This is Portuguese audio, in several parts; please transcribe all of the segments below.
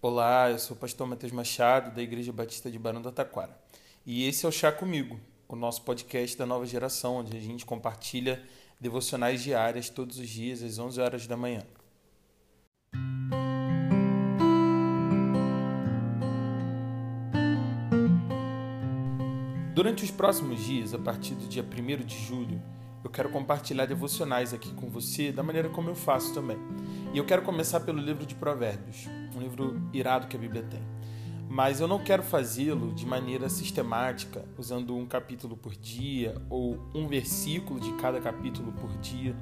Olá, eu sou o pastor Matheus Machado, da Igreja Batista de Barão do Taquara. E esse é o Chá Comigo, o nosso podcast da nova geração, onde a gente compartilha devocionais diárias todos os dias, às 11 horas da manhã. Durante os próximos dias, a partir do dia 1 de julho, eu quero compartilhar devocionais aqui com você da maneira como eu faço também. E eu quero começar pelo livro de Provérbios, um livro irado que a Bíblia tem. Mas eu não quero fazê-lo de maneira sistemática, usando um capítulo por dia ou um versículo de cada capítulo por dia.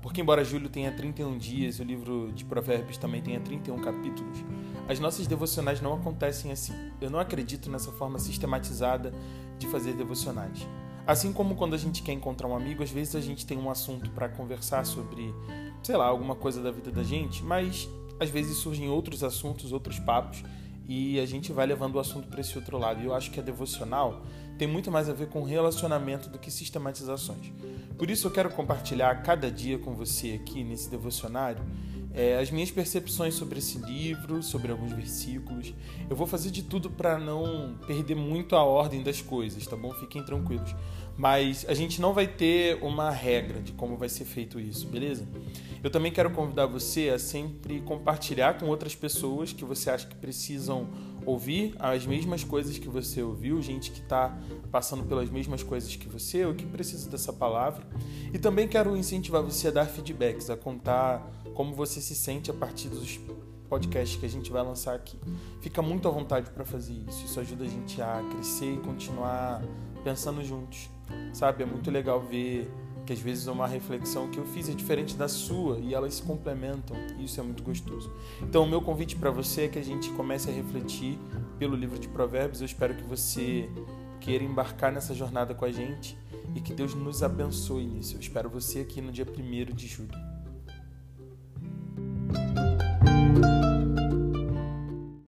Porque, embora Júlio tenha 31 dias o livro de Provérbios também tenha 31 capítulos, as nossas devocionais não acontecem assim. Eu não acredito nessa forma sistematizada de fazer devocionais. Assim como quando a gente quer encontrar um amigo, às vezes a gente tem um assunto para conversar sobre, sei lá, alguma coisa da vida da gente, mas às vezes surgem outros assuntos, outros papos, e a gente vai levando o assunto para esse outro lado. E eu acho que a devocional tem muito mais a ver com relacionamento do que sistematizações. Por isso eu quero compartilhar cada dia com você aqui nesse devocionário é, as minhas percepções sobre esse livro, sobre alguns versículos. Eu vou fazer de tudo para não perder muito a ordem das coisas, tá bom? Fiquem tranquilos. Mas a gente não vai ter uma regra de como vai ser feito isso, beleza? Eu também quero convidar você a sempre compartilhar com outras pessoas que você acha que precisam ouvir as mesmas coisas que você ouviu, gente que está passando pelas mesmas coisas que você ou que precisa dessa palavra. E também quero incentivar você a dar feedbacks, a contar como você se sente a partir dos podcasts que a gente vai lançar aqui. Fica muito à vontade para fazer isso. Isso ajuda a gente a crescer e continuar pensando juntos. Sabe? É muito legal ver que às vezes uma reflexão que eu fiz é diferente da sua e elas se complementam. E isso é muito gostoso. Então, o meu convite para você é que a gente comece a refletir pelo livro de Provérbios. Eu espero que você queira embarcar nessa jornada com a gente e que Deus nos abençoe nisso. Eu espero você aqui no dia 1 de julho.